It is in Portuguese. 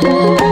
Música